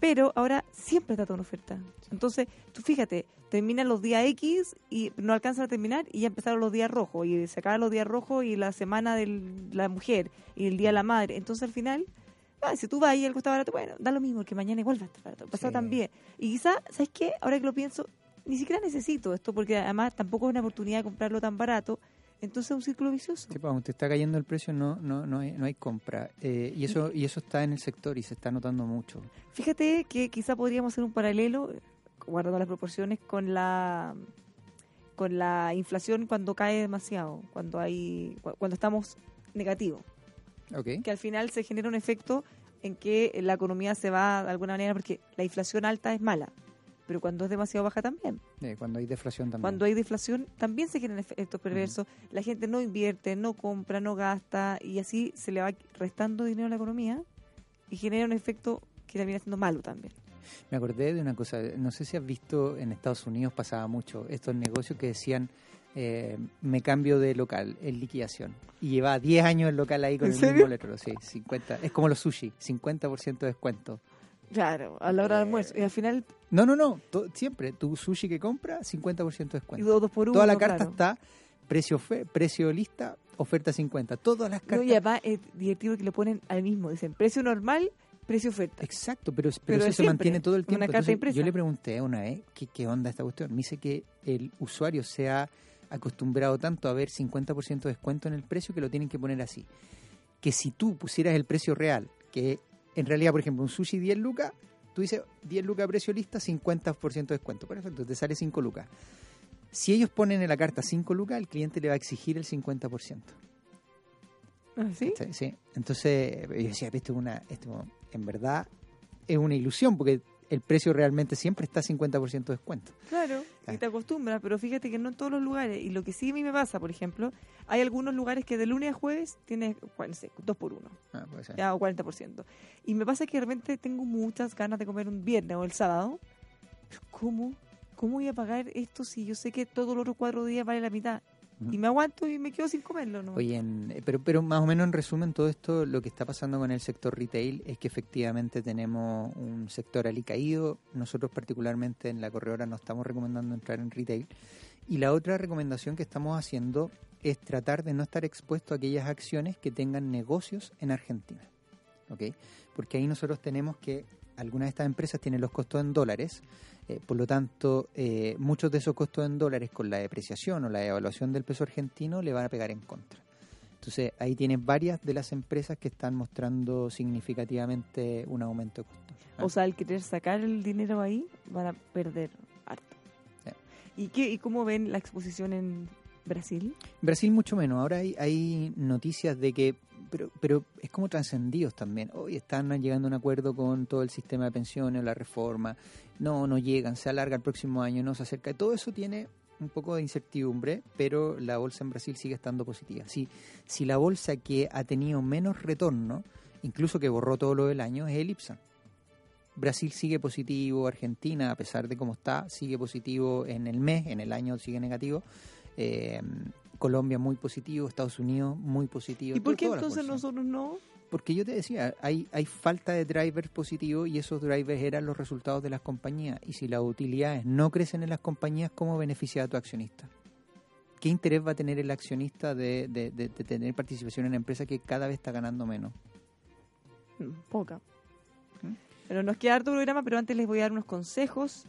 Pero ahora siempre está toda una oferta. Entonces, tú fíjate, terminan los días X y no alcanzan a terminar y ya empezaron los días rojos. Y se acaban los días rojos y la semana de la mujer y el día de la madre. Entonces, al final, ah, si tú vas y algo está barato, bueno, da lo mismo, que mañana igual va a estar barato. Pasado Sí. también. Y quizás, ¿sabes qué? Ahora que lo pienso, ni siquiera necesito esto porque además tampoco es una oportunidad de comprarlo tan barato. Entonces es un círculo vicioso. Sí, pues, aunque está cayendo el precio, no, no, no, hay, no hay compra. Eh, y eso y eso está en el sector y se está notando mucho. Fíjate que quizá podríamos hacer un paralelo, guardando las proporciones, con la con la inflación cuando cae demasiado, cuando hay cu- cuando estamos negativos, que al final se genera un efecto en que la economía se va de alguna manera porque la inflación alta es mala. pero cuando es demasiado baja también. Cuando hay deflación también. Cuando hay deflación también se generan efectos perversos. La gente no invierte, no compra, no gasta y así se le va restando dinero a la economía y genera un efecto que termina siendo malo también. Me acordé de una cosa, no sé si has visto en Estados Unidos pasaba mucho estos negocios que decían eh, me cambio de local en liquidación y llevaba 10 años el local ahí con ¿En el serio? mismo letrero, sí, 50, es como los sushi, 50% de descuento. Claro, a la hora del almuerzo. Y al final, No, no, no, siempre tu sushi que compra 50% de y descuento. dos, dos por uno. Toda la carta claro. está precio fe, precio lista, oferta 50. Todas las No, cartas y además es divertido que le ponen al mismo. Dicen precio normal, precio oferta. Exacto, pero, pero, Pero eso es se mantiene todo el una tiempo. carta Entonces, yo le pregunté una vez ¿qué, qué onda esta cuestión. Me dice que el usuario se ha acostumbrado tanto a ver 50% de descuento en el precio que lo tienen que poner así. Que si tú pusieras el precio real, que en realidad, por ejemplo, un sushi 10 lucas, tú dices 10 lucas precio lista, 50% de descuento. Perfecto, te sale 5 lucas. Si ellos ponen en la carta 5 lucas, el cliente le va a exigir el 50%. ¿Ah, ¿Sí? Sí. Entonces, yo decía, esto es una, esto en verdad es una ilusión, porque el precio realmente siempre está 50% de descuento. Claro, y Claro. te acostumbras, pero fíjate que no en todos los lugares. Y lo que sí a mí me pasa, por ejemplo, hay algunos lugares que de lunes a jueves tienes, bueno, no sé, dos por uno, Ah, puede ser. ya, o 40%. Y me pasa que de repente tengo muchas ganas de comer un viernes o el sábado. Pero ¿Cómo? ¿Cómo voy a pagar esto si yo sé que todos los otros cuatro días vale la mitad? Y me aguanto y me quedo sin comerlo, ¿no? Oye, en- eh, pero, pero más o menos en resumen, todo esto, lo que está pasando con el sector retail es que efectivamente tenemos un sector alicaído. Nosotros particularmente en la corredora no estamos recomendando entrar en retail. Y la otra recomendación que estamos haciendo es tratar de no estar expuesto a aquellas acciones que tengan negocios en Argentina. ¿ok? Porque ahí nosotros tenemos que algunas de estas empresas tienen los costos en dólares, eh, por lo tanto, eh, muchos de esos costos en dólares con la depreciación o la devaluación del peso argentino le van a pegar en contra. Entonces, ahí tienes varias de las empresas que están mostrando significativamente un aumento de costos. ¿ah? O sea, al querer sacar el dinero ahí, van a perder harto. ¿Y, qué, ¿Y cómo ven la exposición en Brasil? Brasil mucho menos. Ahora hay, hay noticias de que, pero, pero es como trascendidos también. Hoy están llegando a un acuerdo con todo el sistema de pensiones, la reforma. No, no llegan, se alarga el próximo año, no se acerca. Todo eso tiene un poco de incertidumbre, pero la bolsa en Brasil sigue estando positiva. Si, si la bolsa que ha tenido menos retorno, incluso que borró todo lo del año, es el IPSA. Brasil sigue positivo, Argentina, a pesar de cómo está, sigue positivo en el mes, en el año sigue negativo. Eh, Colombia muy positivo, Estados Unidos muy positivo. ¿Y por qué entonces nosotros no? Porque yo te decía, hay, hay falta de drivers positivos y esos drivers eran los resultados de las compañías. Y si las utilidades no crecen en las compañías, ¿cómo beneficia a tu accionista? ¿Qué interés va a tener el accionista de, de- de- de tener participación en una empresa que cada vez está ganando menos? Mm, Poca. ¿Mm? Pero nos queda harto programa, pero antes les voy a dar unos consejos.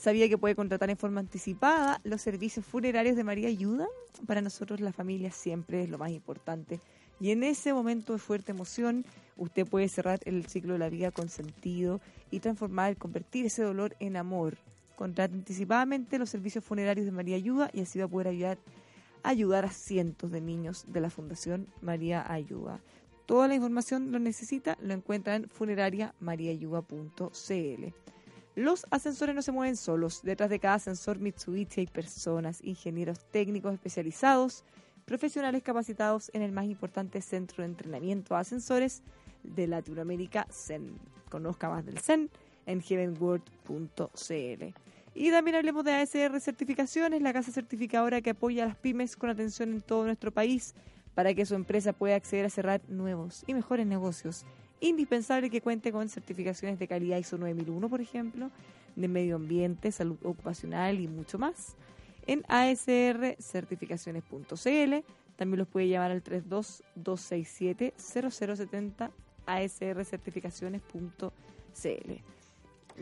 ¿Sabía que puede contratar en forma anticipada los servicios funerarios de María Ayuda? Para nosotros la familia siempre es lo más importante. Y en ese momento de fuerte emoción, usted puede cerrar el ciclo de la vida con sentido y transformar, convertir ese dolor en amor. Contrate anticipadamente los servicios funerarios de María Ayuda y así va a poder ayudar, ayudar a cientos de niños de la Fundación María Ayuda. Toda la información lo necesita, lo encuentra en funerariamariayuda.cl. Los ascensores no se mueven solos. Detrás de cada ascensor Mitsubishi hay personas, ingenieros técnicos especializados, profesionales capacitados en el más importante centro de entrenamiento a ascensores de Latinoamérica, CEN. Conozca más del CEN en heavenworld.cl. Y también hablemos de ASR Certificaciones, la casa certificadora que apoya a las pymes con atención en todo nuestro país para que su empresa pueda acceder a cerrar nuevos y mejores negocios. Indispensable que cuente con certificaciones de calidad ISO 9001, por ejemplo, de medio ambiente, salud ocupacional y mucho más. En asrcertificaciones.cl también los puede llamar al 32-267-0070 asrcertificaciones.cl.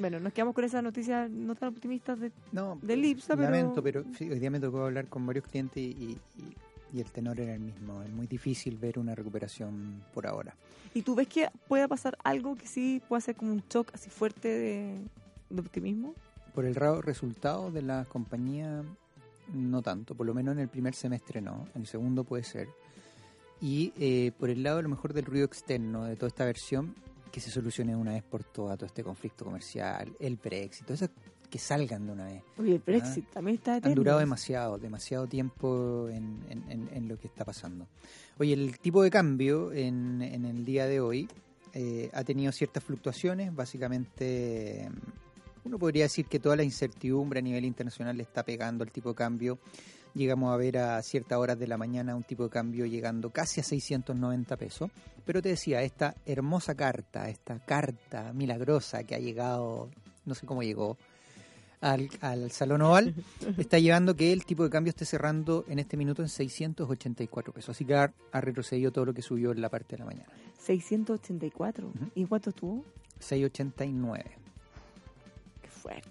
Bueno, nos quedamos con esas noticias no tan optimistas de No, Del IPSA, pero- lamento, pero sí, hoy día me tocó hablar con varios clientes y, y- y el tenor era el mismo. Es muy difícil ver una recuperación por ahora. ¿Y tú ves que pueda pasar algo que sí pueda ser como un shock así fuerte de, de optimismo? Por el raro resultado de la compañía, no tanto. Por lo menos en el primer semestre no. En el segundo puede ser. Y eh, por el lado a lo mejor del ruido externo de toda esta versión, que se solucione una vez por todas todo este conflicto comercial, el Brexit, todas esas que salgan de una vez. Oye, el Brexit también está Han eterno. durado demasiado, demasiado tiempo en, en- en- en lo que está pasando. Oye, el tipo de cambio en, el día de hoy eh, ha tenido ciertas fluctuaciones. Básicamente, uno podría decir que toda la incertidumbre a nivel internacional le está pegando al tipo de cambio. Llegamos a ver a ciertas horas de la mañana un tipo de cambio llegando casi a 690 pesos. Pero te decía, esta hermosa carta, esta carta milagrosa que ha llegado, no sé cómo llegó, al, al Salón Oval, está llevando que el tipo de cambio esté cerrando en este minuto en 684 pesos. Así que ha, ha retrocedido todo lo que subió en la parte de la mañana. 684. Ujú. ¿Y cuánto estuvo? 689. Qué fuerte.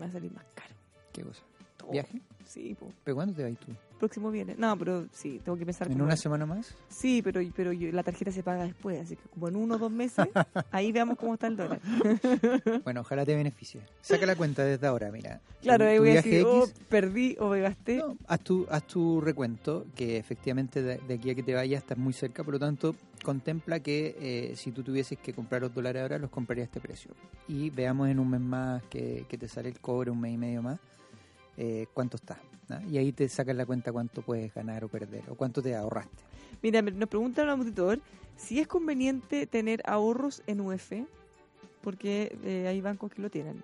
Va a salir más caro. ¿Qué cosa? ¿Viaje? Sí, po. ¿Pero cuándo te vas tú? próximo viene. No, pero sí, tengo que pensar ¿En una semana más? Sí, pero, pero yo- la tarjeta se paga después, así que como en uno o dos meses, ahí veamos cómo está el dólar. Bueno, ojalá te beneficie. Saca la cuenta desde ahora, mira. Claro, ahí voy a decir, oh, X, perdí o me gasté. no, haz, tu, haz tu recuento, que efectivamente de, de aquí a que te vayas estás muy cerca, por lo tanto, contempla que eh, si tú tuvieses que comprar los dólares ahora, los compraría a este precio. Y veamos en un mes más que, que te sale el cobre, un mes y medio más, eh, cuánto está. Y ahí te sacas la cuenta cuánto puedes ganar o perder, o cuánto te ahorraste. Mira, nos pregunta un auditor si es conveniente tener ahorros en UF, porque eh, hay bancos que lo tienen.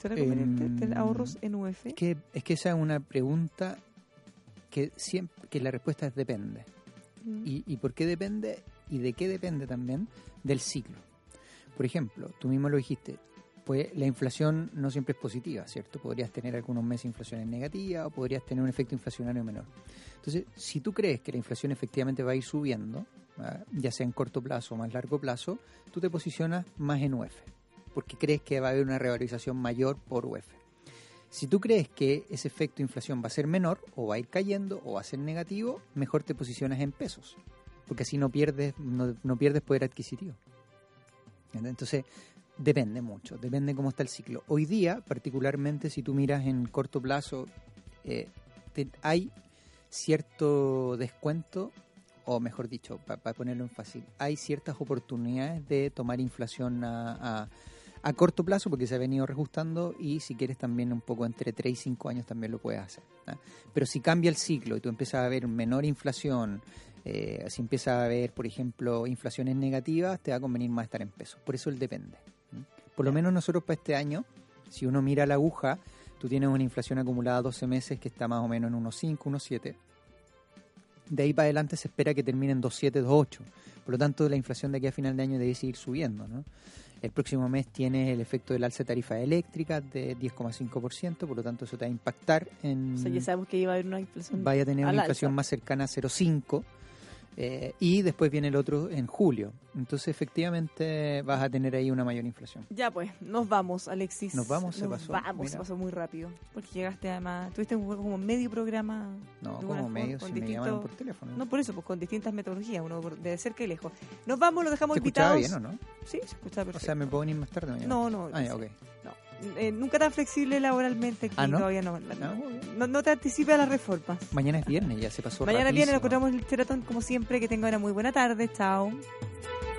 ¿Será conveniente Em, tener ahorros en UF? Es que, es que esa es una pregunta que siempre que la respuesta es depende. Mm. ¿Y, ¿Y por qué depende? ¿Y de qué depende también? Del ciclo. Por ejemplo, tú mismo lo dijiste, pues la inflación no siempre es positiva, ¿cierto? Podrías tener algunos meses inflación negativa o podrías tener un efecto inflacionario menor. Entonces, si tú crees que la inflación efectivamente va a ir subiendo, ¿ah? ya sea en corto plazo o más largo plazo, tú te posicionas más en UF, porque crees que va a haber una revalorización mayor por UF. Si tú crees que ese efecto de inflación va a ser menor, o va a ir cayendo, o va a ser negativo, mejor te posicionas en pesos, porque así no pierdes, no, pierdes poder adquisitivo. Entonces, depende mucho, depende cómo está el ciclo. Hoy día, particularmente si tú miras en corto plazo, eh, te- hay cierto descuento, o mejor dicho, para ponerlo en fácil, hay ciertas oportunidades de tomar inflación a, a- corto plazo porque se ha venido reajustando y si quieres también un poco entre 3 y 5 años también lo puedes hacer. ¿ah? Pero si cambia el ciclo y tú empiezas a ver menor inflación, eh, si empieza a haber, por ejemplo, inflaciones negativas, te va a convenir más estar en pesos. Por eso el depende. Por lo menos nosotros para este año, si uno mira la aguja, tú tienes una inflación acumulada 12 meses que está más o menos en unos 5, unos 7. De ahí para adelante se espera que termine en 2,7, 2,8. Por lo tanto, la inflación de aquí a final de año debe seguir subiendo. ¿no? El próximo mes tiene el efecto del alza de tarifa eléctrica de 10,5%, por lo tanto eso te va a impactar en... O sea, ya sabemos que iba a haber una inflación. vaya a tener una alza. inflación más cercana a 0,5 eh, y después viene el otro en julio. Entonces efectivamente vas a tener ahí una mayor inflación. Ya pues, nos vamos, Alexis. Nos vamos, se Nos pasó, Vamos, se pasó muy rápido. Porque llegaste además, tuviste un- como medio programa. No, como medio con si me llamaron por teléfono. No, por eso, pues con distintas metodologías, uno de cerca y lejos. Nos vamos, los dejamos ¿Se escuchaba invitados. bien o no? Sí, se escuchaba O perfecto. sea, ¿me puedo venir más tarde mañana? No, no, Ah, ya, ok. No. Eh, nunca tan flexible laboralmente aquí, Ah, ¿no? todavía no. No, No, no te anticipes a las reformas. Mañana es viernes, ya se pasó Mañana viene, nos rapidísimo. encontramos en el Sheraton como siempre. Que tenga una muy buena tarde. Chao.